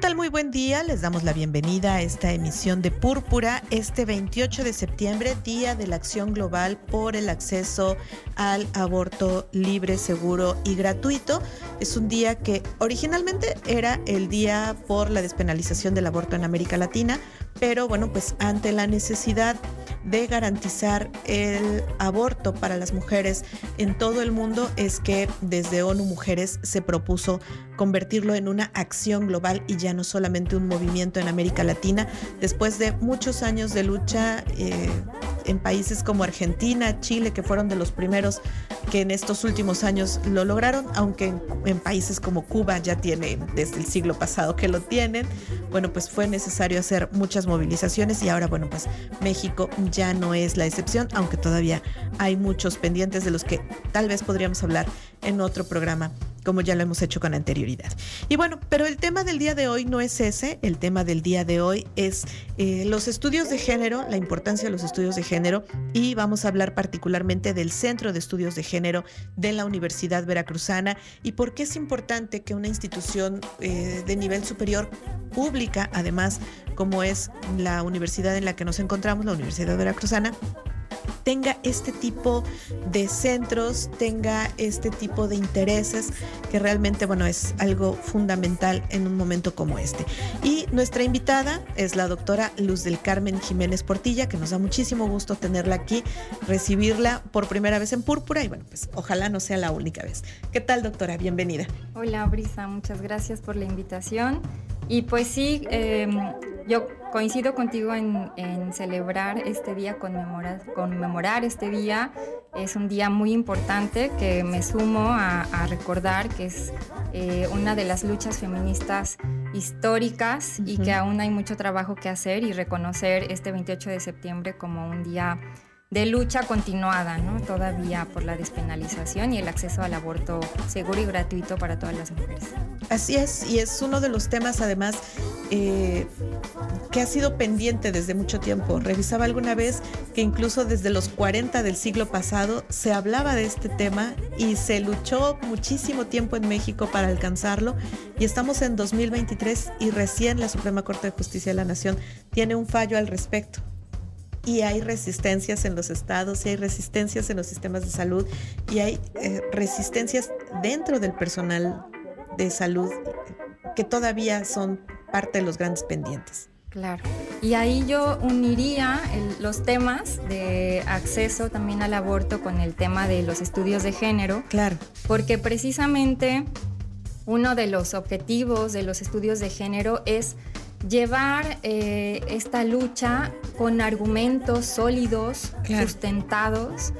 Tal? Muy buen día. Les damos la bienvenida a esta emisión de Púrpura este 28 de septiembre, Día de la Acción Global por el Acceso al Aborto Libre, Seguro y Gratuito. Es un día que originalmente era el día por la despenalización del aborto en América Latina, pero bueno, pues ante la necesidad de garantizar el aborto para las mujeres en todo el mundo es que desde ONU Mujeres se propuso convertirlo en una acción global y ya no solamente un movimiento en América Latina. Después de muchos años de lucha eh, en países como Argentina, Chile, que fueron de los primeros que en estos últimos años lo lograron, aunque en, países como Cuba ya tiene desde el siglo pasado que lo tienen, bueno, pues fue necesario hacer muchas movilizaciones y ahora, bueno, pues México ya no es la excepción, aunque todavía hay muchos pendientes de los que tal vez podríamos hablar en otro programa como ya lo hemos hecho con anterioridad. Y bueno, pero el tema del día de hoy no es ese, el tema del día de hoy es eh, los estudios de género, la importancia de los estudios de género y vamos a hablar particularmente del Centro de Estudios de Género de la Universidad Veracruzana y por qué es importante que una institución eh, de nivel superior pública, además como es la universidad en la que nos encontramos, la Universidad Veracruzana, tenga este tipo de centros, tenga este tipo de intereses, que realmente, bueno, es algo fundamental en un momento como este. Y nuestra invitada es la doctora Luz del Carmen Jiménez Portilla, que nos da muchísimo gusto tenerla aquí, recibirla por primera vez en Púrpura y bueno, pues ojalá no sea la única vez. ¿Qué tal, doctora? Bienvenida. Hola, Brisa, muchas gracias por la invitación. Y pues sí, eh, yo coincido contigo en, en, celebrar este día, conmemorar, conmemorar este día. Es un día muy importante que me sumo a, a recordar que es eh, una de las luchas feministas históricas uh -huh. y que aún hay mucho trabajo que hacer y reconocer este 28 de septiembre como un día de lucha continuada, ¿no? Todavía por la despenalización y el acceso al aborto seguro y gratuito para todas las mujeres. Así es, y es uno de los temas además eh, que ha sido pendiente desde mucho tiempo. Revisaba alguna vez que incluso desde los 40 del siglo pasado se hablaba de este tema y se luchó muchísimo tiempo en México para alcanzarlo y estamos en 2023 y recién la Suprema Corte de Justicia de la Nación tiene un fallo al respecto y hay resistencias en los estados, y hay resistencias en los sistemas de salud y hay eh, resistencias dentro del personal de salud que todavía son parte de los grandes pendientes. Claro. Y ahí yo uniría el, los temas de acceso también al aborto con el tema de los estudios de género. Claro. Porque precisamente uno de los objetivos de los estudios de género es llevar eh, esta lucha con argumentos sólidos, claro. sustentados.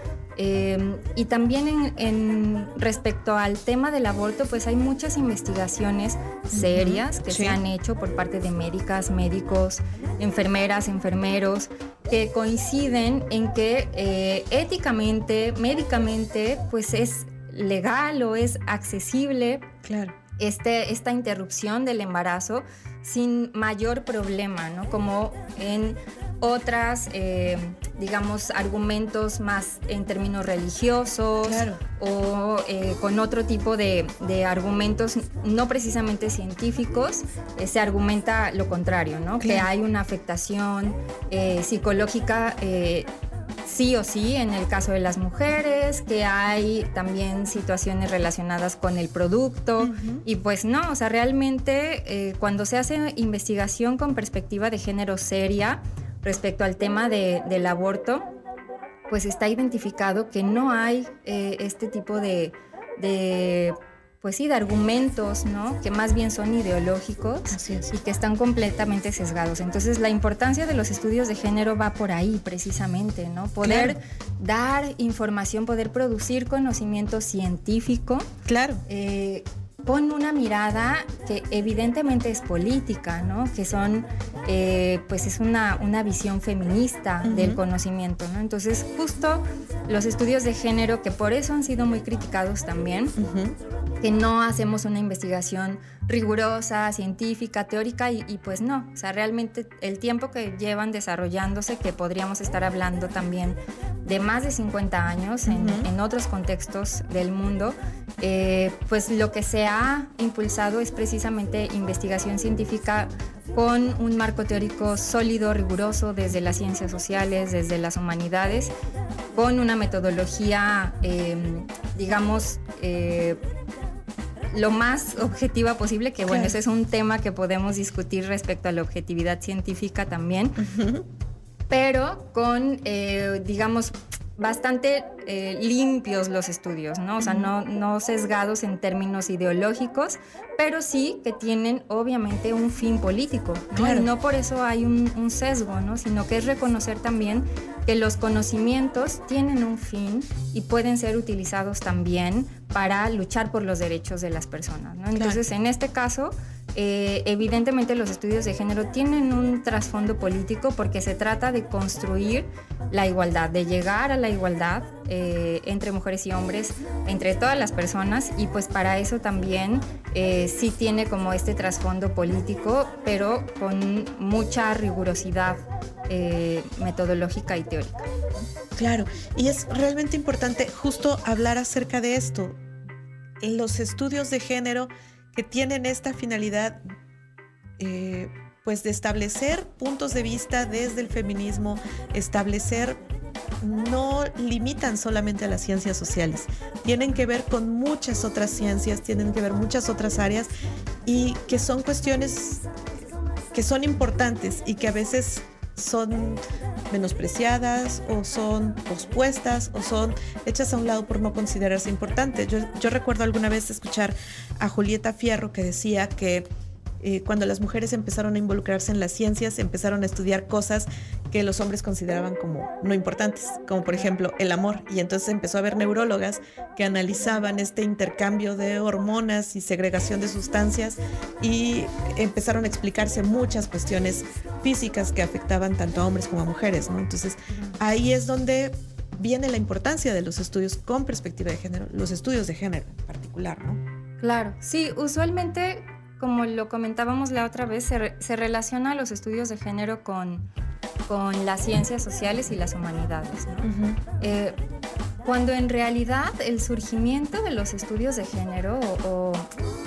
Eh, y también en, en, respecto al tema del aborto, pues hay muchas investigaciones serias uh -huh. que sí. se han hecho por parte de médicas, médicos, enfermeras, enfermeros, que coinciden en que eh, éticamente, médicamente, pues es legal o es accesible. Claro. Este, esta interrupción del embarazo sin mayor problema, ¿no? Como en otras, eh, digamos, argumentos más en términos religiosos claro. o eh, con otro tipo de, de, argumentos no precisamente científicos, eh, se argumenta lo contrario, ¿no? Claro. Que hay una afectación psicológica sí o sí en el caso de las mujeres, que hay también situaciones relacionadas con el producto uh -huh. y pues no, o sea, realmente eh, cuando se hace investigación con perspectiva de género seria respecto al tema de, del aborto, pues está identificado que no hay eh, este tipo de, de pues sí, de argumentos, ¿no? Que más bien son ideológicos y que están completamente sesgados. Entonces, la importancia de los estudios de género va por ahí, precisamente, ¿no? Poder claro. dar información, poder producir conocimiento científico. Claro. Eh, con una mirada que evidentemente es política, ¿no? Que son eh, pues es una, una visión feminista del conocimiento, ¿no? Entonces, justo los estudios de género, que por eso han sido muy criticados también, que no hacemos una investigación rigurosa, científica, teórica y, pues no, o sea, realmente el tiempo que llevan desarrollándose, que podríamos estar hablando también de más de 50 años en, otros contextos del mundo, eh, pues lo que se ha impulsado es precisamente investigación científica con un marco teórico sólido, riguroso desde las ciencias sociales, desde las humanidades, con una metodología, eh, digamos, eh, lo más objetiva posible, que bueno, ese es un tema que podemos discutir respecto a la objetividad científica también, pero con, eh, digamos, bastante eh, limpios los estudios, ¿no? O sea, no, no sesgados en términos ideológicos, pero sí que tienen obviamente un fin político, ¿no? Y no por eso hay un, un, sesgo, ¿no? Sino que es reconocer también que los conocimientos tienen un fin y pueden ser utilizados también para luchar por los derechos de las personas, ¿no? Entonces, en este caso, eh, evidentemente los estudios de género tienen un trasfondo político porque se trata de construir la igualdad, de llegar a la igualdad eh, entre mujeres y hombres, entre todas las personas y pues para eso también eh, sí tiene como este trasfondo político, pero con mucha rigurosidad metodológica y teórica. Claro, y es realmente importante justo hablar acerca de esto. Los estudios de género que tienen esta finalidad eh, pues de establecer puntos de vista desde el feminismo, establecer no limitan solamente a las ciencias sociales, tienen que ver con muchas otras ciencias, tienen que ver muchas otras áreas y que son cuestiones que son importantes y que a veces son menospreciadas o son pospuestas o son hechas a un lado por no considerarse importantes. Yo, yo recuerdo alguna vez escuchar a Julieta Fierro que decía que eh, cuando las mujeres empezaron a involucrarse en las ciencias, empezaron a estudiar cosas que los hombres consideraban como no importantes, como por ejemplo el amor. Y entonces empezó a haber neurólogas que analizaban este intercambio de hormonas y segregación de sustancias y empezaron a explicarse muchas cuestiones físicas que afectaban tanto a hombres como a mujeres. ¿no? Entonces ahí es donde viene la importancia de los estudios con perspectiva de género, los estudios de género en particular, ¿no? Claro, sí, usualmente como lo comentábamos la otra vez, se, relaciona los estudios de género con, con, las ciencias sociales y las humanidades. Eh, cuando en realidad el surgimiento de los estudios de género, o,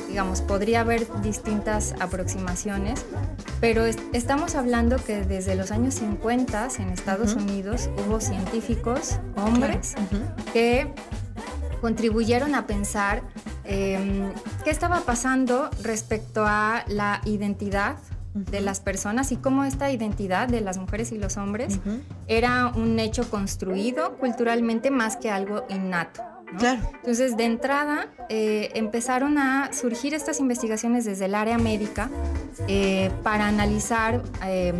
digamos, podría haber distintas aproximaciones, pero estamos hablando que desde los años 50 en Estados Unidos hubo científicos, hombres, que contribuyeron a pensar Em, ¿Qué estaba pasando respecto a la identidad de las personas y cómo esta identidad de las mujeres y los hombres era un hecho construido culturalmente más que algo innato? Entonces, de entrada, eh, empezaron a surgir estas investigaciones desde el área médica eh, para analizar em,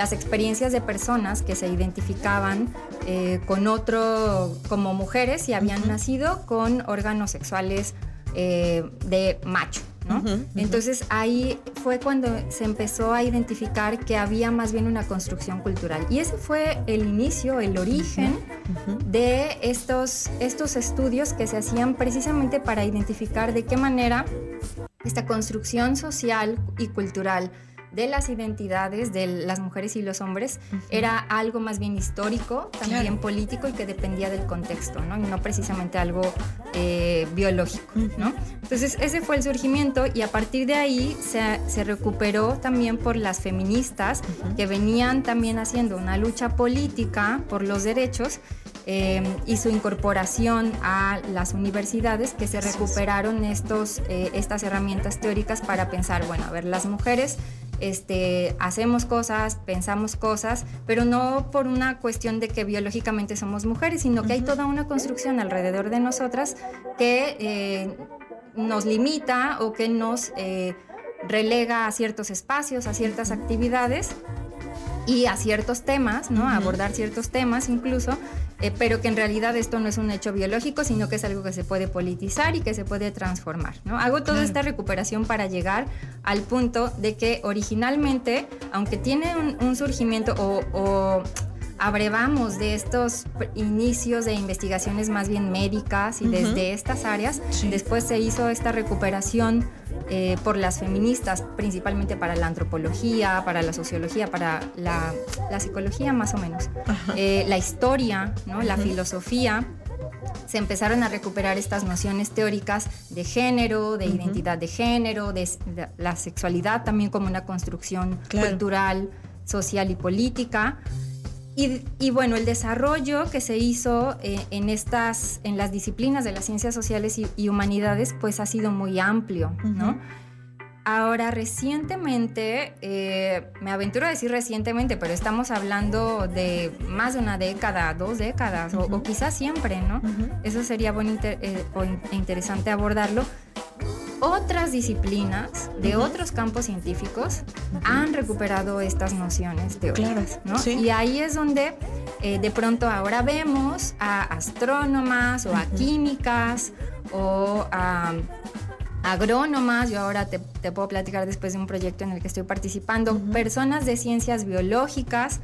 las experiencias de personas que se identificaban eh, con otro, como mujeres y habían nacido con órganos sexuales eh, de macho. ¿no? Entonces ahí fue cuando se empezó a identificar que había más bien una construcción cultural. Y ese fue el inicio, el origen de estos, estos estudios que se hacían precisamente para identificar de qué manera esta construcción social y cultural de las identidades de las mujeres y los hombres era algo más bien histórico, también político y que dependía del contexto, ¿no? Y no precisamente algo eh, biológico, ¿no? Entonces ese fue el surgimiento y a partir de ahí se, se recuperó también por las feministas que venían también haciendo una lucha política por los derechos eh, y su incorporación a las universidades que se recuperaron estos, eh, estas herramientas teóricas para pensar, bueno, a ver, las mujeres este, hacemos cosas, pensamos cosas, pero no por una cuestión de que biológicamente somos mujeres, sino que hay toda una construcción alrededor de nosotras que eh, nos limita o que nos eh, relega a ciertos espacios, a ciertas actividades y a ciertos temas, ¿no? A abordar ciertos temas incluso eh, pero que en realidad esto no es un hecho biológico, sino que es algo que se puede politizar y que se puede transformar. ¿no? Hago toda esta recuperación para llegar al punto de que originalmente, aunque tiene un, surgimiento o abrevamos de estos inicios de investigaciones más bien médicas y desde estas áreas. Después se hizo esta recuperación eh, por las feministas, principalmente para la antropología, para la sociología, para la, psicología más o menos, eh, la historia, ¿no? la filosofía. Se empezaron a recuperar estas nociones teóricas de género, de identidad de género, de, la sexualidad también como una construcción cultural, social y política. Y, bueno, el desarrollo que se hizo eh, en, estas, en las disciplinas de las ciencias sociales y, humanidades, pues ha sido muy amplio, ¿no? Ahora, recientemente, eh, me aventuro a decir recientemente, pero estamos hablando de más de una década, dos décadas, o, quizás siempre, ¿no? Eso sería bueno eh, e interesante abordarlo otras disciplinas de otros campos científicos han recuperado estas nociones teóricas. ¿no? Y ahí es donde eh, de pronto ahora vemos a astrónomas o a químicas o a agrónomas, yo ahora te, puedo platicar después de un proyecto en el que estoy participando, personas de ciencias biológicas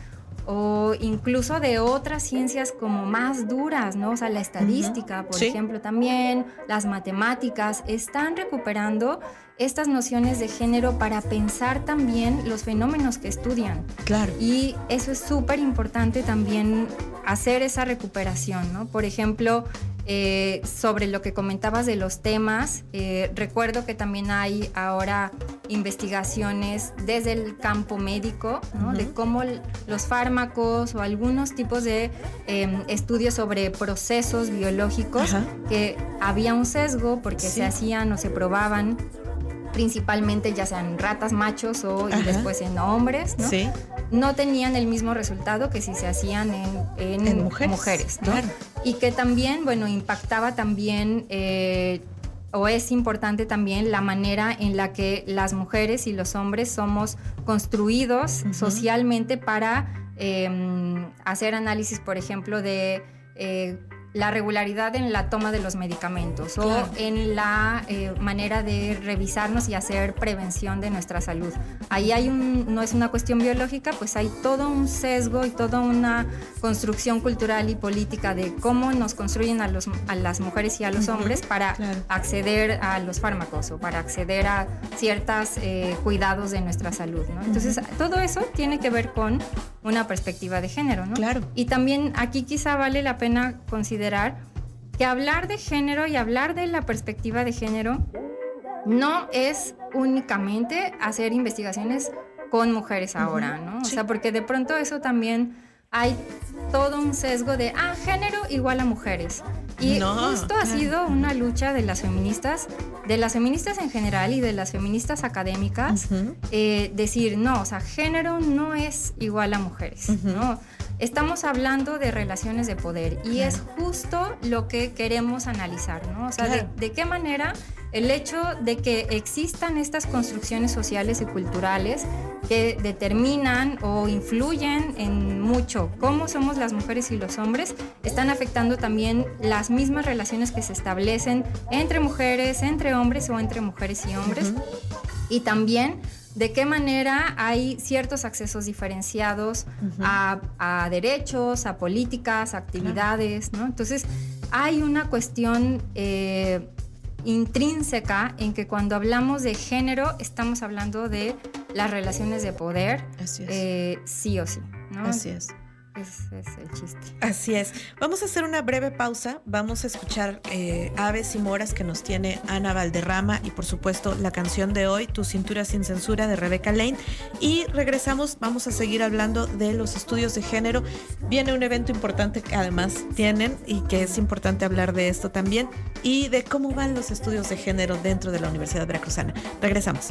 o incluso de otras ciencias como más duras, ¿no? O sea, la estadística, por ejemplo, también, las matemáticas, están recuperando estas nociones de género para pensar también los fenómenos que estudian. Claro. Y eso es súper importante también hacer esa recuperación, ¿no? Por ejemplo, eh, sobre lo que comentabas de los temas, eh, recuerdo que también hay ahora investigaciones desde el campo médico, de cómo los fármacos o algunos tipos de em, estudios sobre procesos biológicos que había un sesgo porque se hacían o se probaban principalmente ya sean ratas machos o y después en hombres, ¿no? no tenían el mismo resultado que si se hacían en, mujeres, Y que también, bueno, impactaba también... Eh, o es importante también la manera en la que las mujeres y los hombres somos construidos socialmente para em, hacer análisis, por ejemplo, de eh, la regularidad en la toma de los medicamentos o en la eh, manera de revisarnos y hacer prevención de nuestra salud. Ahí hay un, no es una cuestión biológica, pues hay todo un sesgo y toda una construcción cultural y política de cómo nos construyen a, los, a las mujeres y a los hombres para acceder a los fármacos o para acceder a ciertos eh, cuidados de nuestra salud. Entonces, todo eso tiene que ver con una perspectiva de género, ¿no? Claro. Y también aquí quizá vale la pena considerar que hablar de género y hablar de la perspectiva de género no es únicamente hacer investigaciones con mujeres ahora, ¿no? O sea, porque de pronto eso también hay todo un sesgo de, ah, género igual a mujeres. Y justo ha sido una lucha de las feministas, de las feministas en general y de las feministas académicas, eh, decir, no, o sea, género no es igual a mujeres, ¿no? Estamos hablando de relaciones de poder y es justo lo que queremos analizar, ¿no? O sea, de, qué manera el hecho de que existan estas construcciones sociales y culturales que determinan o influyen en mucho cómo somos las mujeres y los hombres, están afectando también las mismas relaciones que se establecen entre mujeres, entre hombres o entre mujeres y hombres. Y también de qué manera hay ciertos accesos diferenciados a, derechos, a políticas, a actividades, ¿no? Entonces, hay una cuestión eh, intrínseca en que cuando hablamos de género estamos hablando de las relaciones de poder, eh, sí o sí, ¿no? Así es. Ese es el chiste. Así es. Vamos a hacer una breve pausa. Vamos a escuchar eh, Aves y Moras que nos tiene Ana Valderrama y por supuesto la canción de hoy, Tu cintura sin censura de Rebeca Lane. Y regresamos, vamos a seguir hablando de los estudios de género. Viene un evento importante que además tienen y que es importante hablar de esto también y de cómo van los estudios de género dentro de la Universidad Veracruzana. Regresamos.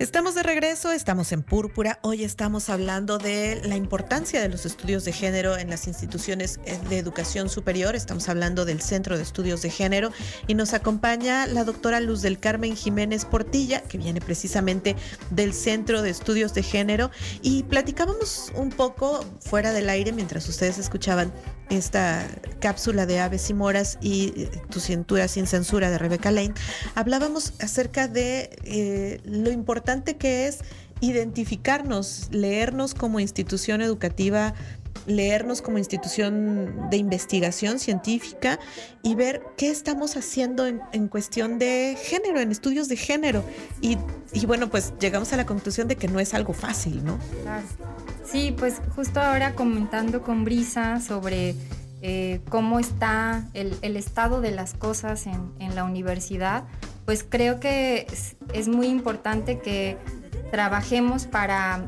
Estamos de regreso, estamos en Púrpura. Hoy estamos hablando de la importancia de los estudios de género en las instituciones eh, de educación superior. Estamos hablando del Centro de Estudios de Género y nos acompaña la doctora Luz del Carmen Jiménez Portilla, que viene precisamente del Centro de Estudios de Género. Y platicábamos un poco fuera del aire mientras ustedes escuchaban esta cápsula de Aves y Moras y eh, Tu cintura sin censura de Rebeca Lane, hablábamos acerca de eh, lo importante que es identificarnos, leernos como institución educativa, leernos como institución de investigación científica y ver qué estamos haciendo en, cuestión de género, en estudios de género. Y, bueno, pues llegamos a la conclusión de que no es algo fácil, ¿no? Sí, pues justo ahora comentando con Brisa sobre eh, cómo está el, estado de las cosas en, la universidad, pues creo que es, muy importante que trabajemos para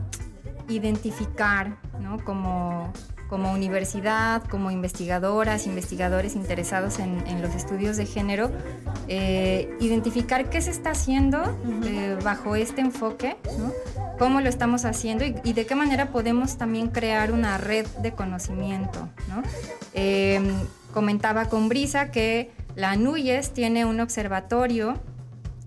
identificar, ¿no? Como como universidad, como investigadoras, investigadores interesados en, los estudios de género, eh, identificar qué se está haciendo eh, bajo este enfoque, cómo lo estamos haciendo y, de qué manera podemos también crear una red de conocimiento. Em, comentaba con Brisa que la NUYES tiene un observatorio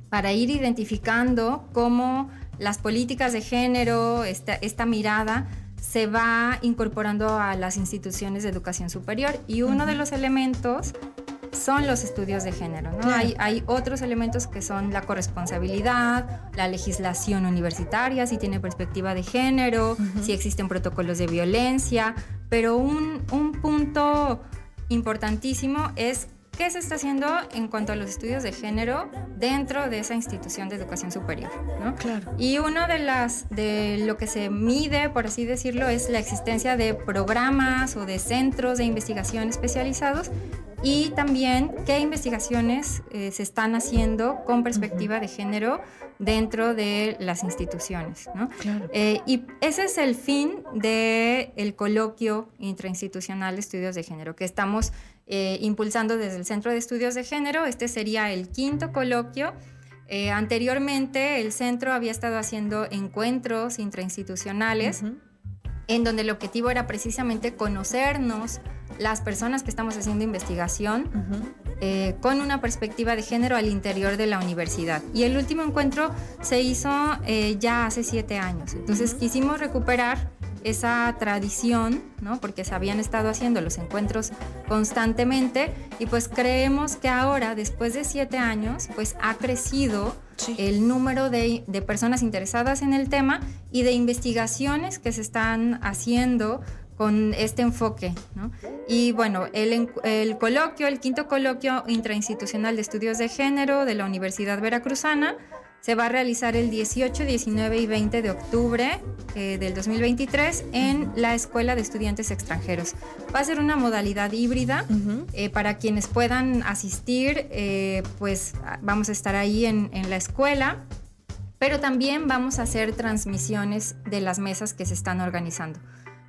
para ir identificando cómo las políticas de género, esta, esta mirada, se va incorporando a las instituciones de educación superior y uno de los elementos son los estudios de género. ¿no? Hay, otros elementos que son la corresponsabilidad, la legislación universitaria, si tiene perspectiva de género, si existen protocolos de violencia, pero un, un punto importantísimo es qué se está haciendo en cuanto a los estudios de género dentro de esa institución de educación superior, ¿no? Claro. Y uno de las de lo que se mide, por así decirlo, es la existencia de programas o de centros de investigación especializados y también qué investigaciones eh, se están haciendo con perspectiva de género dentro de las instituciones. ¿no? Claro. Eh, y ese es el fin del el coloquio intrainstitucional de estudios de género que estamos eh, impulsando desde el Centro de Estudios de Género. Este sería el quinto coloquio. anteriormente el centro había estado haciendo encuentros intrainstitucionales en donde el objetivo era precisamente conocernos las personas que estamos haciendo investigación eh, con una perspectiva de género al interior de la universidad. Y el último encuentro se hizo eh, ya hace siete años. Entonces quisimos recuperar esa tradición, ¿no? porque se habían estado haciendo los encuentros constantemente y pues creemos que ahora, después de siete años, pues ha crecido el número de, de, personas interesadas en el tema y de investigaciones que se están haciendo con este enfoque. ¿no? Y bueno, el, el, coloquio, el quinto coloquio intrainstitucional de estudios de género de la Universidad Veracruzana, se va a realizar el 18, 19 y 20 de octubre eh, del 2023 en la Escuela de Estudiantes Extranjeros. Va a ser una modalidad híbrida eh, para quienes puedan asistir, eh, pues vamos a estar ahí en, en la escuela pero también vamos a hacer transmisiones de las mesas que se están organizando.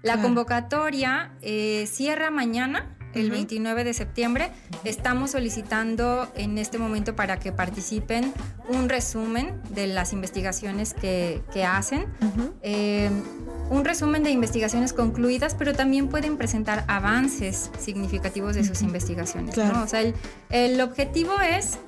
La convocatoria eh, cierra mañana, el 29 de septiembre. Estamos solicitando en este momento para que participen un resumen de las investigaciones que, hacen. Eh, un resumen de investigaciones concluidas, pero también pueden presentar avances significativos de sus investigaciones. O sea, el objetivo es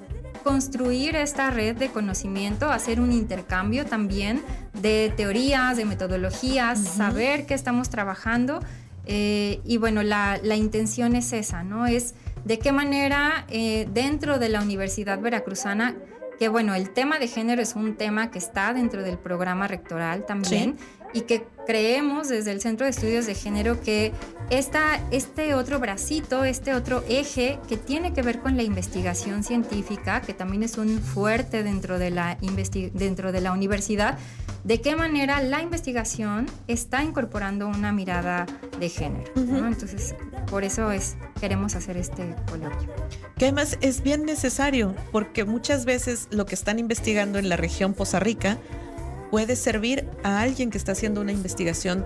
construir esta red de conocimiento, hacer un intercambio también de teorías, de metodologías, saber qué estamos trabajando. Eh, y bueno, la, intención es esa, ¿no? Es de qué manera eh, dentro de la Universidad Veracruzana, que bueno, el tema de género es un tema que está dentro del programa rectoral también y que creemos desde el Centro de Estudios de Género que esta, este otro bracito, este otro eje que tiene que ver con la investigación científica, que también es un fuerte dentro de la, dentro de la universidad, de qué manera la investigación está incorporando una mirada de género. Entonces, por eso es, queremos hacer este coloquio. Que además es bien necesario, porque muchas veces lo que están investigando en la región Poza Rica puede servir a alguien que está haciendo una investigación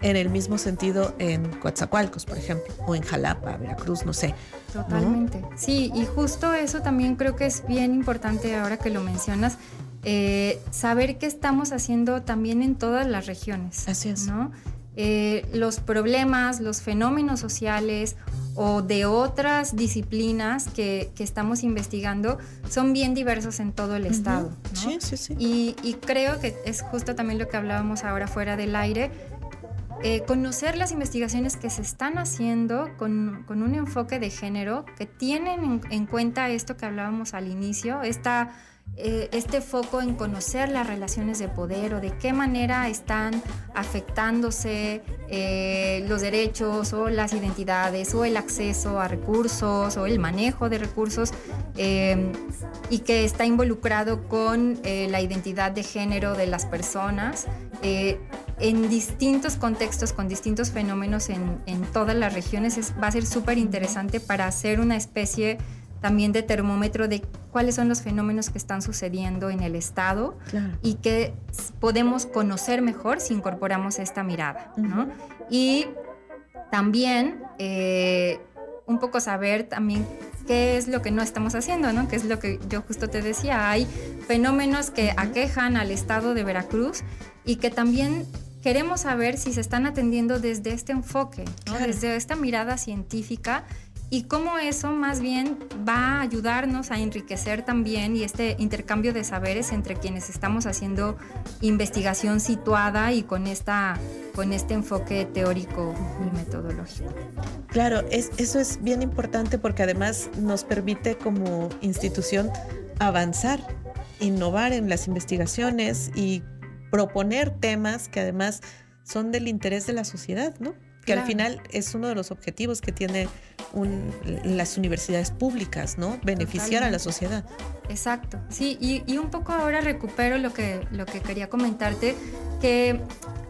en el mismo sentido en Coatzacoalcos, por ejemplo, o en Jalapa, Veracruz, no sé. Totalmente. Sí, y justo eso también creo que es bien importante ahora que lo mencionas. eh, saber qué estamos haciendo también en todas las regiones. Así es. ¿no? Eh, los problemas, los fenómenos sociales o de otras disciplinas que, estamos investigando son bien diversos en todo el estado. Sí, sí, sí. Y, y, creo que es justo también lo que hablábamos ahora fuera del aire, eh, conocer las investigaciones que se están haciendo con, un enfoque de género que tienen en, cuenta esto que hablábamos al inicio, esta, eh, este foco en conocer las relaciones de poder o de qué manera están afectándose eh, los derechos o las identidades o el acceso a recursos o el manejo de recursos y que está involucrado con la identidad de género de las personas en distintos contextos, con distintos fenómenos en, todas las regiones, va a ser súper interesante para hacer una especie también de termómetro de cuáles son los fenómenos que están sucediendo en el Estado y que podemos conocer mejor si incorporamos esta mirada. Y también eh, un poco saber también qué es lo que no estamos haciendo, ¿no? Que es lo que yo justo te decía, hay fenómenos que aquejan al estado de Veracruz y que también queremos saber si se están atendiendo desde este enfoque, desde esta mirada científica y cómo eso más bien va a ayudarnos a enriquecer también y este intercambio de saberes entre quienes estamos haciendo investigación situada y con, esta, con este enfoque teórico y metodológico. Claro, es, eso es bien importante porque además nos permite como institución avanzar, innovar en las investigaciones y proponer temas que además son del interés de la sociedad, ¿no? Que al final es uno de los objetivos que tiene las universidades públicas, ¿no? Beneficiar a la sociedad. Exacto, sí, y, un poco ahora recupero lo que, lo que quería comentarte, que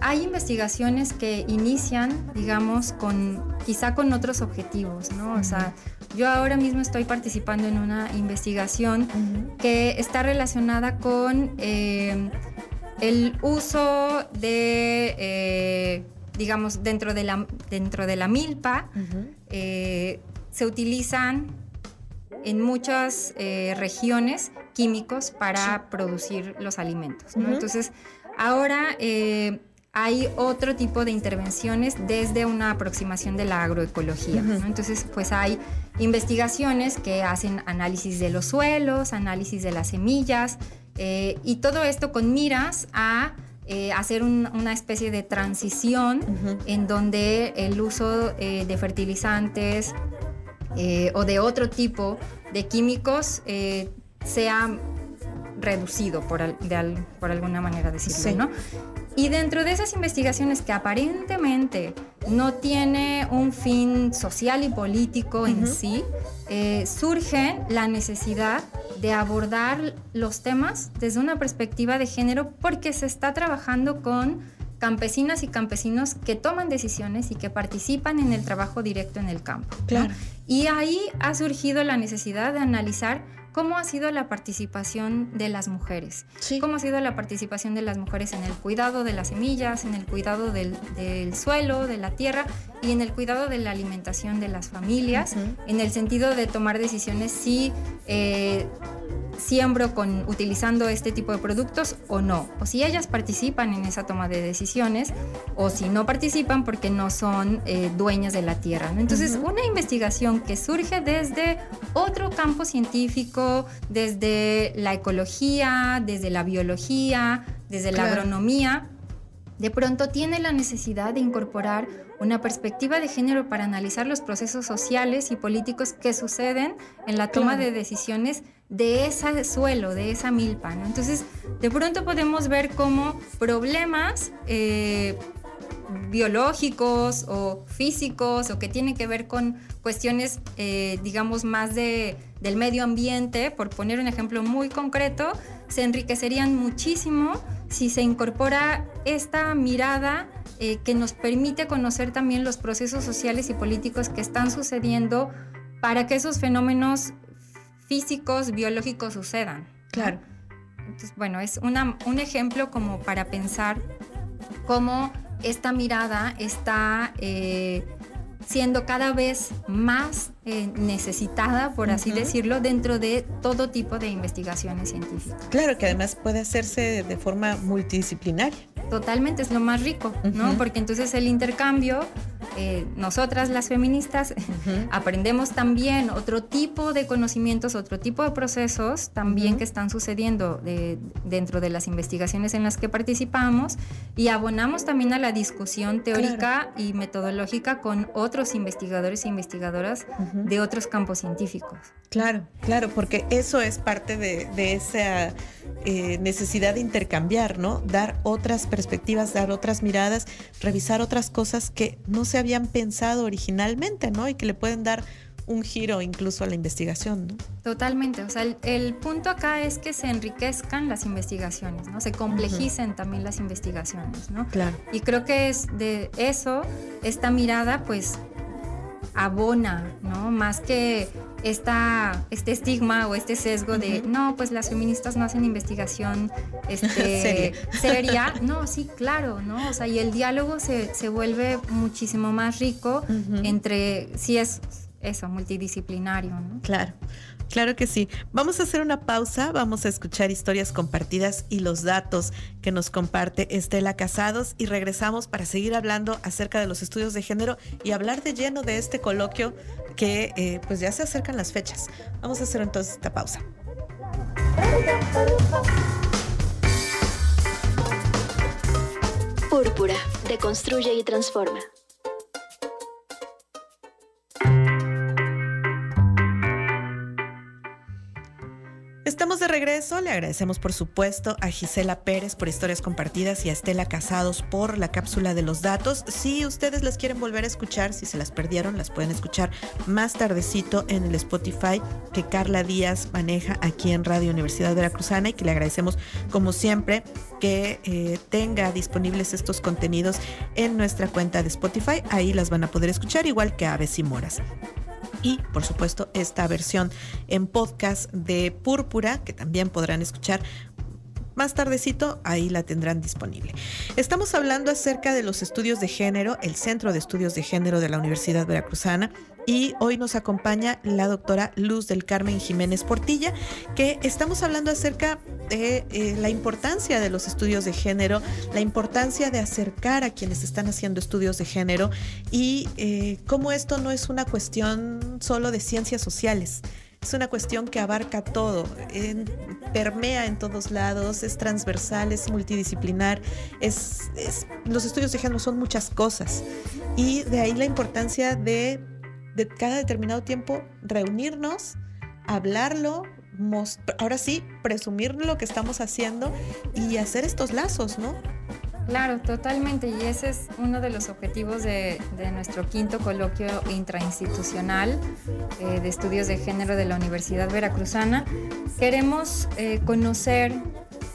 hay investigaciones que inician, digamos, con quizá con otros objetivos, ¿no? O sea, yo ahora mismo estoy participando en una investigación que está relacionada con... Eh, el uso de, eh, digamos, dentro de la, dentro de la milpa, eh, se utilizan en muchas eh, regiones químicos para producir los alimentos. Entonces, ahora hay otro tipo de intervenciones desde una aproximación de la agroecología. Entonces, pues hay investigaciones que hacen análisis de los suelos, análisis de las semillas, eh, y todo esto con miras a eh, hacer una especie de transición en donde el uso eh, de fertilizantes o de otro tipo de químicos sea reducido, por, por alguna manera decirlo, ¿no? Y dentro de esas investigaciones que aparentemente no tiene un fin social y político en sí, eh, surge la necesidad de abordar los temas desde una perspectiva de género porque se está trabajando con campesinas y campesinos que toman decisiones y que participan en el trabajo directo en el campo. Y ahí ha surgido la necesidad de analizar ¿Cómo ha sido la participación de las mujeres? ¿Cómo ha sido la participación de las mujeres en el cuidado de las semillas, en el cuidado del, suelo, de la tierra y en el cuidado de la alimentación de las familias? En el sentido de tomar decisiones si eh, siembro con, utilizando este tipo de productos o no. O si ellas participan en esa toma de decisiones o si no participan porque no son eh, dueñas de la tierra. Entonces, una investigación que surge desde otro campo científico, desde la ecología, desde la biología, desde la agronomía, de pronto tiene la necesidad de incorporar una perspectiva de género para analizar los procesos sociales y políticos que suceden en la toma de decisiones de ese suelo, de esa milpa. Entonces, de pronto podemos ver cómo problemas eh, biológicos o físicos o que tienen que ver con cuestiones, eh, digamos, más de, del medio ambiente, por poner un ejemplo muy concreto, se enriquecerían muchísimo si se incorpora esta mirada eh, que nos permite conocer también los procesos sociales y políticos que están sucediendo para que esos fenómenos físicos, biológicos sucedan. Claro. Entonces, bueno, es un ejemplo como para pensar cómo esta mirada está eh, siendo cada vez más eh, necesitada, por así decirlo, dentro de todo tipo de investigaciones científicas. Claro, que además puede hacerse de forma multidisciplinaria. Totalmente, es lo más rico, ¿no? Porque entonces el intercambio, eh, nosotras las feministas aprendemos también otro tipo de conocimientos, otro tipo de procesos también que están sucediendo dentro de las investigaciones en las que participamos y abonamos también a la discusión teórica y metodológica con otros investigadores e investigadoras de otros campos científicos. Claro, claro, porque eso es parte de, esa eh, necesidad de intercambiar, ¿no? Dar otras perspectivas, dar otras miradas, revisar otras cosas que no se habían pensado originalmente, ¿no? Y que le pueden dar un giro incluso a la investigación, ¿no? Totalmente, o sea, el, punto acá es que se enriquezcan las investigaciones, ¿no? Se complejicen también las investigaciones, ¿no? Claro. Y creo que es de eso, esta mirada, pues, abona, ¿no? Más que esta, este estigma o este sesgo de, no, pues las feministas no hacen investigación este, seria. No, sí, claro, ¿no? O sea, y el diálogo se, se vuelve muchísimo más rico entre, si es eso, multidisciplinario, ¿no? Claro. Claro que sí. Vamos a hacer una pausa, vamos a escuchar historias compartidas y los datos que nos comparte Estela Casados y regresamos para seguir hablando acerca de los estudios de género y hablar de lleno de este coloquio que eh, pues ya se acercan las fechas. Vamos a hacer entonces esta pausa. Púrpura, deconstruye y transforma. Estamos de regreso. Le agradecemos, por supuesto, a Gisela Pérez por historias compartidas y a Estela Casados por la cápsula de los datos. Si ustedes las quieren volver a escuchar, si se las perdieron, las pueden escuchar más tardecito en el Spotify que Carla Díaz maneja aquí en Radio Universidad Veracruzana y que le agradecemos, como siempre, que eh, tenga disponibles estos contenidos en nuestra cuenta de Spotify. Ahí las van a poder escuchar, igual que Aves y Moras y por supuesto esta versión en podcast de Púrpura que también podrán escuchar más tardecito, ahí la tendrán disponible. Estamos hablando acerca de los estudios de género, el Centro de Estudios de Género de la Universidad Veracruzana, y hoy nos acompaña la doctora Luz del Carmen Jiménez Portilla, que estamos hablando acerca de eh, la importancia de los estudios de género, la importancia de acercar a quienes están haciendo estudios de género y eh, cómo esto no es una cuestión solo de ciencias sociales es una cuestión que abarca todo, permea en todos lados, es transversal, es multidisciplinar, es, los estudios de género son muchas cosas y de ahí la importancia de, de cada determinado tiempo reunirnos, hablarlo, ahora sí, presumir lo que estamos haciendo y hacer estos lazos, ¿no? Claro, totalmente. Y ese es uno de los objetivos de, nuestro quinto coloquio intrainstitucional eh, de estudios de género de la Universidad Veracruzana. Queremos eh, conocer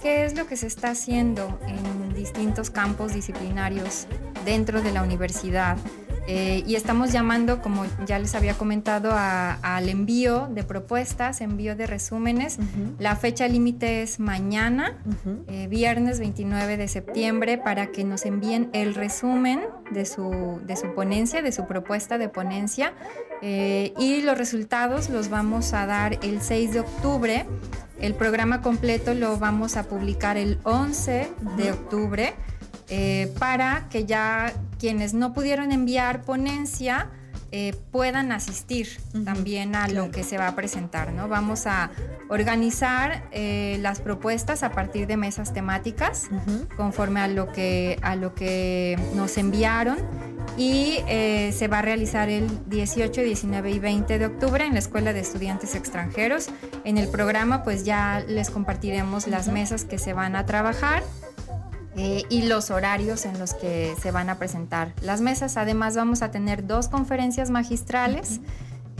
qué es lo que se está haciendo en distintos campos disciplinarios dentro de la universidad eh, y estamos llamando, como ya les había comentado, al envío de propuestas, envío de resúmenes. La fecha límite es mañana, eh, viernes 29 de septiembre, para que nos envíen el resumen de su, de su ponencia, de su propuesta de ponencia. Eh, y los resultados los vamos a dar el 6 de octubre. El programa completo lo vamos a publicar el 11 de octubre. Eh, para que ya quienes no pudieron enviar ponencia eh, puedan asistir también a lo que se va a presentar. ¿no? Vamos a organizar eh, las propuestas a partir de mesas temáticas conforme a lo, que, a lo que nos enviaron y se va a realizar el 18, 19 y 20 de octubre en la Escuela de Estudiantes Extranjeros. En el programa pues ya les compartiremos las mesas que se van a trabajar eh, y los horarios en los que se van a presentar las mesas. Además vamos a tener dos conferencias magistrales,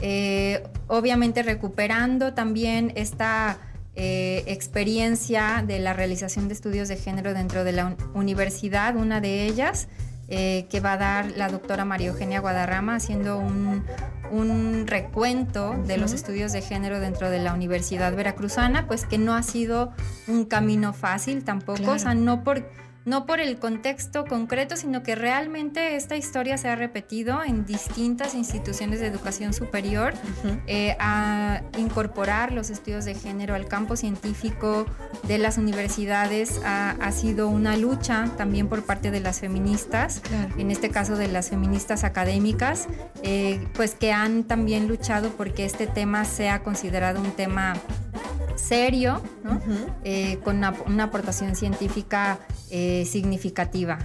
eh, obviamente recuperando también esta eh, experiencia de la realización de estudios de género dentro de la universidad, una de ellas. que va a dar la doctora María Eugenia Guadarrama haciendo un, recuento de los estudios de género dentro de la Universidad Veracruzana, pues que no ha sido un camino fácil tampoco, o sea, no por no por el contexto concreto, sino que realmente esta historia se ha repetido en distintas instituciones de educación superior, eh, a incorporar los estudios de género al campo científico de las universidades. Ha, sido una lucha también por parte de las feministas, en este caso de las feministas académicas, eh, pues que han también luchado porque este tema sea considerado un tema serio, eh, con una, aportación científica eh, significativa.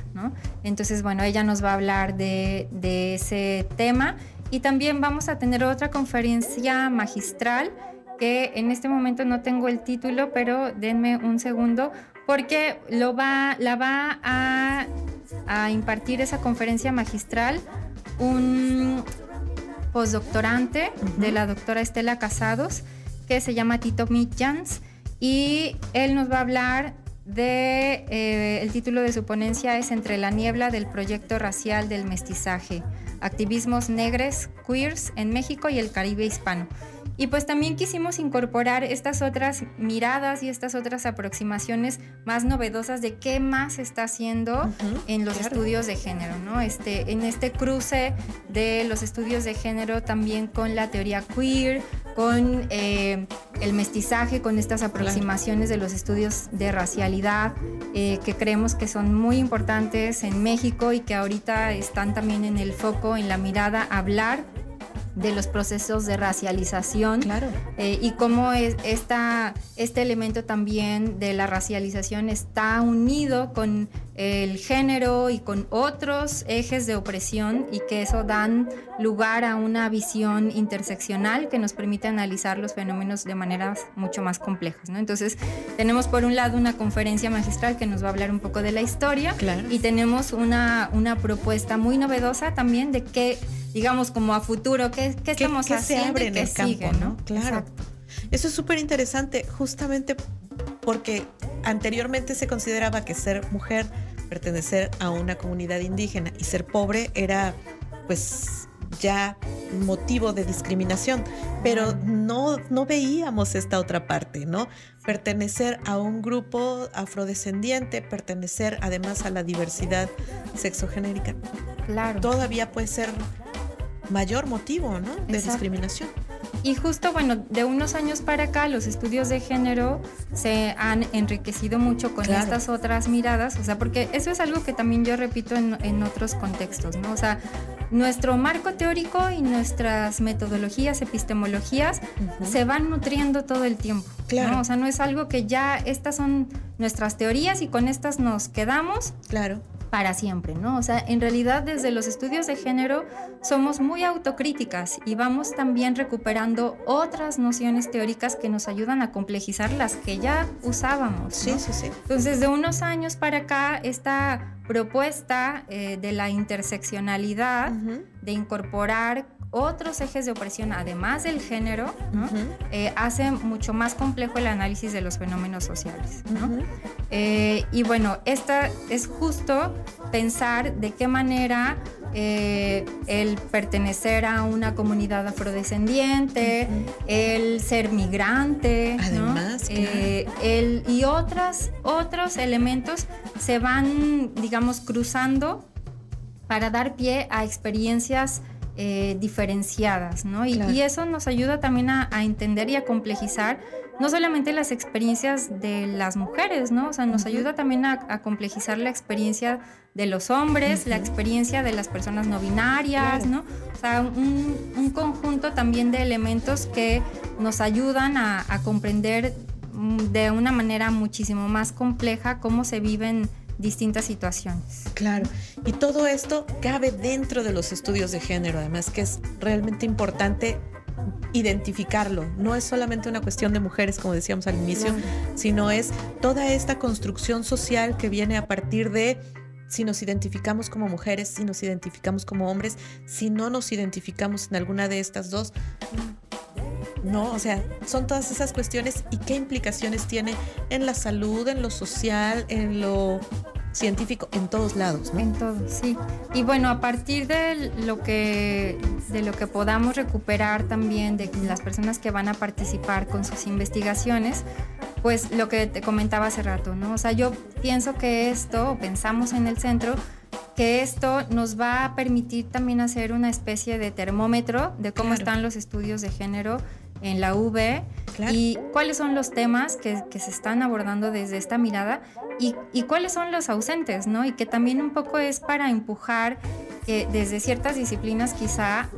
Entonces, bueno, ella nos va a hablar de, ese tema. Y también vamos a tener otra conferencia magistral que en este momento no tengo el título, pero denme un segundo porque lo va, la va a, impartir esa conferencia magistral un postdoctorante de la doctora Estela Casados que se llama Tito Mitjans y él nos va a hablar de, eh, el título de su ponencia es Entre la niebla del proyecto racial del mestizaje, activismos negres, queers en México y el Caribe hispano. Y pues también quisimos incorporar estas otras miradas y estas otras aproximaciones más novedosas de qué más se está haciendo en los estudios de género, ¿no? Este, en este cruce de los estudios de género también con la teoría queer, con eh, el mestizaje, con estas aproximaciones de los estudios de racialidad eh, que creemos que son muy importantes en México y que ahorita están también en el foco, en la mirada, hablar de los procesos de racialización claro. Eh, y cómo es esta, este elemento también de la racialización está unido con el género y con otros ejes de opresión y que eso dan lugar a una visión interseccional que nos permite analizar los fenómenos de maneras mucho más complejas. ¿no? Entonces, tenemos por un lado una conferencia magistral que nos va a hablar un poco de la historia y tenemos una, una propuesta muy novedosa también de qué digamos, como a futuro, qué, qué estamos ¿Qué haciendo. Se abre en el campo, ¿no? Claro. Eso es súper interesante, justamente porque anteriormente se consideraba que ser mujer, pertenecer a una comunidad indígena y ser pobre era, pues, ya motivo de discriminación, pero no, no veíamos esta otra parte, ¿no? Pertenecer a un grupo afrodescendiente, pertenecer además a la diversidad sexogenérica. Claro. Todavía puede ser mayor motivo ¿no? de discriminación. Y justo, bueno, de unos años para acá los estudios de género se han enriquecido mucho con estas otras miradas, o sea, porque eso es algo que también yo repito en, otros contextos, ¿no? O sea, nuestro marco teórico y nuestras metodologías, epistemologías se van nutriendo todo el tiempo. Claro. O sea, no es algo que ya estas son nuestras teorías y con estas nos quedamos. Claro para siempre, ¿no? O sea, en realidad desde los estudios de género somos muy autocríticas y vamos también recuperando otras nociones teóricas que nos ayudan a complejizar las que ya usábamos. Sí, sí, sí. Entonces, de unos años para acá, esta propuesta eh, de la interseccionalidad, de incorporar otros ejes de opresión, además del género, eh, hace mucho más complejo el análisis de los fenómenos sociales. Eh, y bueno, esta es justo pensar de qué manera eh, el pertenecer a una comunidad afrodescendiente, el ser migrante, Además, el, y otras, otros elementos se van, digamos, cruzando para dar pie a experiencias eh, diferenciadas, ¿no? Y, eso nos ayuda también a, entender y a complejizar no solamente las experiencias de las mujeres, ¿no? O sea, nos ayuda también a, complejizar la experiencia de los hombres, la experiencia de las personas no binarias, ¿no? O sea, un, conjunto también de elementos que nos ayudan a, a comprender mm, de una manera muchísimo más compleja cómo se viven distintas situaciones. Claro, y todo esto cabe dentro de los estudios de género, además que es realmente importante identificarlo. No es solamente una cuestión de mujeres, como decíamos al inicio, sino es toda esta construcción social que viene a partir de si nos identificamos como mujeres, si nos identificamos como hombres, si no nos identificamos en alguna de estas dos. No, o sea, son todas esas cuestiones y qué implicaciones tiene en la salud, en lo social, en lo científico en todos lados, ¿no? En todos, sí. Y bueno, a partir de lo que de lo que podamos recuperar también de las personas que van a participar con sus investigaciones, pues lo que te comentaba hace rato, ¿no? O sea, yo pienso que esto, o pensamos en el centro, que esto nos va a permitir también hacer una especie de termómetro de cómo están los estudios de género en la UV y cuáles son los temas que, se están abordando desde esta mirada y, cuáles son los ausentes, ¿no? Y que también un poco es para empujar que desde ciertas disciplinas quizá,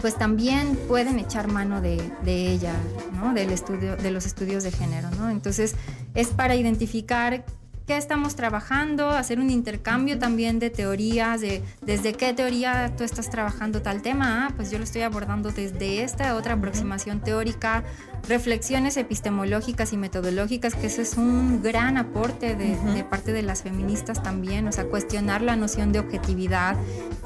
pues también pueden echar mano de, de ella, ¿no? Del estudio, de los estudios de género, ¿no? Entonces es para identificar qué estamos trabajando, hacer un intercambio también de teorías, de desde qué teoría tú estás trabajando tal tema, ah, pues yo lo estoy abordando desde esta otra aproximación teórica, reflexiones epistemológicas y metodológicas, que ese es un gran aporte de, parte de las feministas también, o sea, cuestionar la noción de objetividad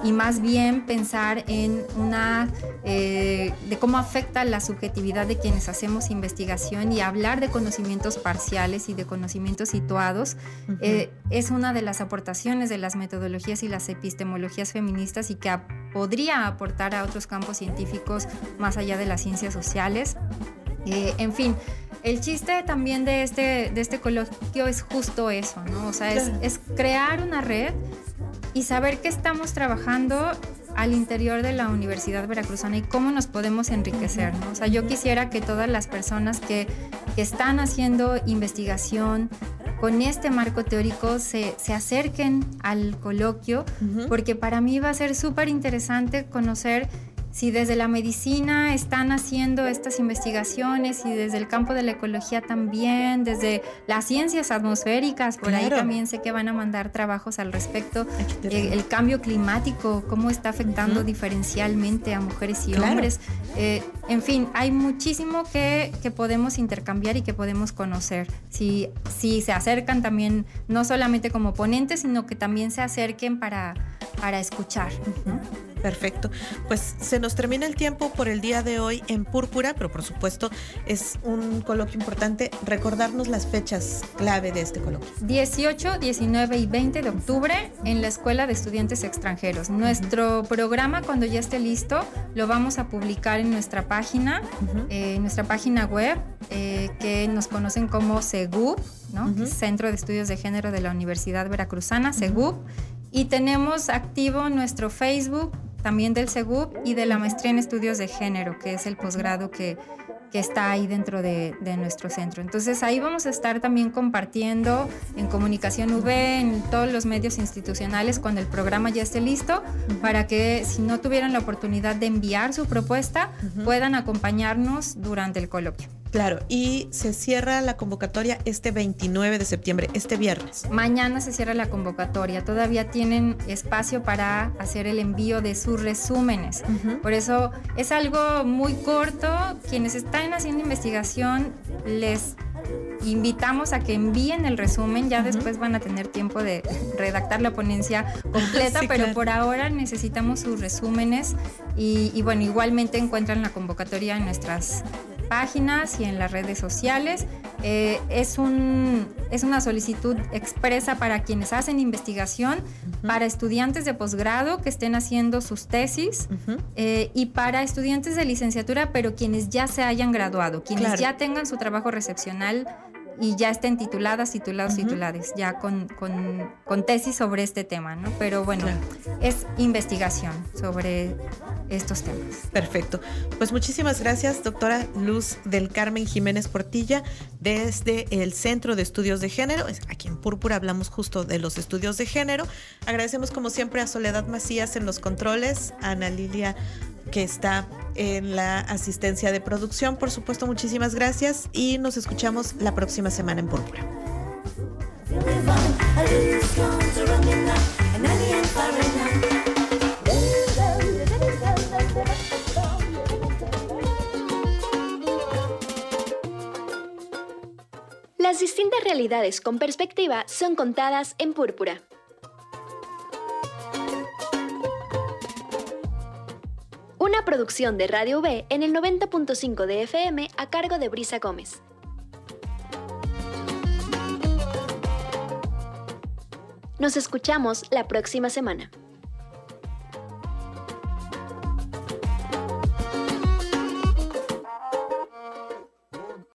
y más bien pensar en una, eh, de cómo afecta la subjetividad de quienes hacemos investigación y hablar de conocimientos parciales y de conocimientos situados eh, es una de las aportaciones de las metodologías y las epistemologías feministas y que podría aportar a otros campos científicos más allá de las ciencias sociales. Eh, en fin, el chiste también de este, de este coloquio es justo eso, ¿no? O sea, es, es crear una red y saber que estamos trabajando al interior de la Universidad Veracruzana y cómo nos podemos enriquecer. ¿no? O sea, yo quisiera que todas las personas que, que están haciendo investigación con este marco teórico se, se acerquen al coloquio, porque para mí va a ser súper interesante conocer si desde la medicina están haciendo estas investigaciones y desde el campo de la ecología también, desde las ciencias atmosféricas, por ahí también sé que van a mandar trabajos al respecto, eh, el cambio climático, cómo está afectando diferencialmente a mujeres y hombres. Eh, en fin, hay muchísimo que, que, podemos intercambiar y que podemos conocer. Si, si se acercan también, no solamente como ponentes, sino que también se acerquen para, para escuchar. Perfecto. Pues se nos termina el tiempo por el día de hoy en Púrpura, pero por supuesto es un coloquio importante recordarnos las fechas clave de este coloquio. 18, 19 y 20 de octubre en la Escuela de Estudiantes Extranjeros. Nuestro programa cuando ya esté listo lo vamos a publicar en nuestra página, eh, en nuestra página web eh, que nos conocen como CEGUP, ¿no? Centro de Estudios de Género de la Universidad Veracruzana, CEGUP. Y tenemos activo nuestro Facebook también del SEGUP y de la maestría en estudios de género, que es el posgrado que, que está ahí dentro de, de, nuestro centro. Entonces ahí vamos a estar también compartiendo en Comunicación V, en todos los medios institucionales, cuando el programa ya esté listo, para que si no tuvieran la oportunidad de enviar su propuesta, puedan acompañarnos durante el coloquio. Claro, y se cierra la convocatoria este 29 de septiembre, este viernes. Mañana se cierra la convocatoria. Todavía tienen espacio para hacer el envío de sus resúmenes. Por eso es algo muy corto. Quienes están haciendo investigación, les invitamos a que envíen el resumen, ya después van a tener tiempo de redactar la ponencia completa, pero por ahora necesitamos sus resúmenes y, y, bueno, igualmente encuentran la convocatoria en nuestras páginas y en las redes sociales. Eh, es, un, es una solicitud expresa para quienes hacen investigación, para estudiantes de posgrado que estén haciendo sus tesis eh, y para estudiantes de licenciatura, pero quienes ya se hayan graduado, quienes ya tengan su trabajo recepcional y ya estén tituladas, titulados, tituladas, ya con, con, tesis sobre este tema, ¿no? Pero bueno, es investigación sobre estos temas. Perfecto. Pues muchísimas gracias, doctora Luz del Carmen Jiménez Portilla, desde el Centro de Estudios de Género. Aquí en Púrpura hablamos justo de los estudios de género. Agradecemos como siempre a Soledad Macías en los controles, a Ana Lilia que está en la asistencia de producción. Por supuesto, muchísimas gracias y nos escuchamos la próxima semana en Púrpura. Las distintas realidades con perspectiva son contadas en Púrpura. Una producción de Radio V en el 90.5 de FM a cargo de Brisa Gómez. Nos escuchamos la próxima semana.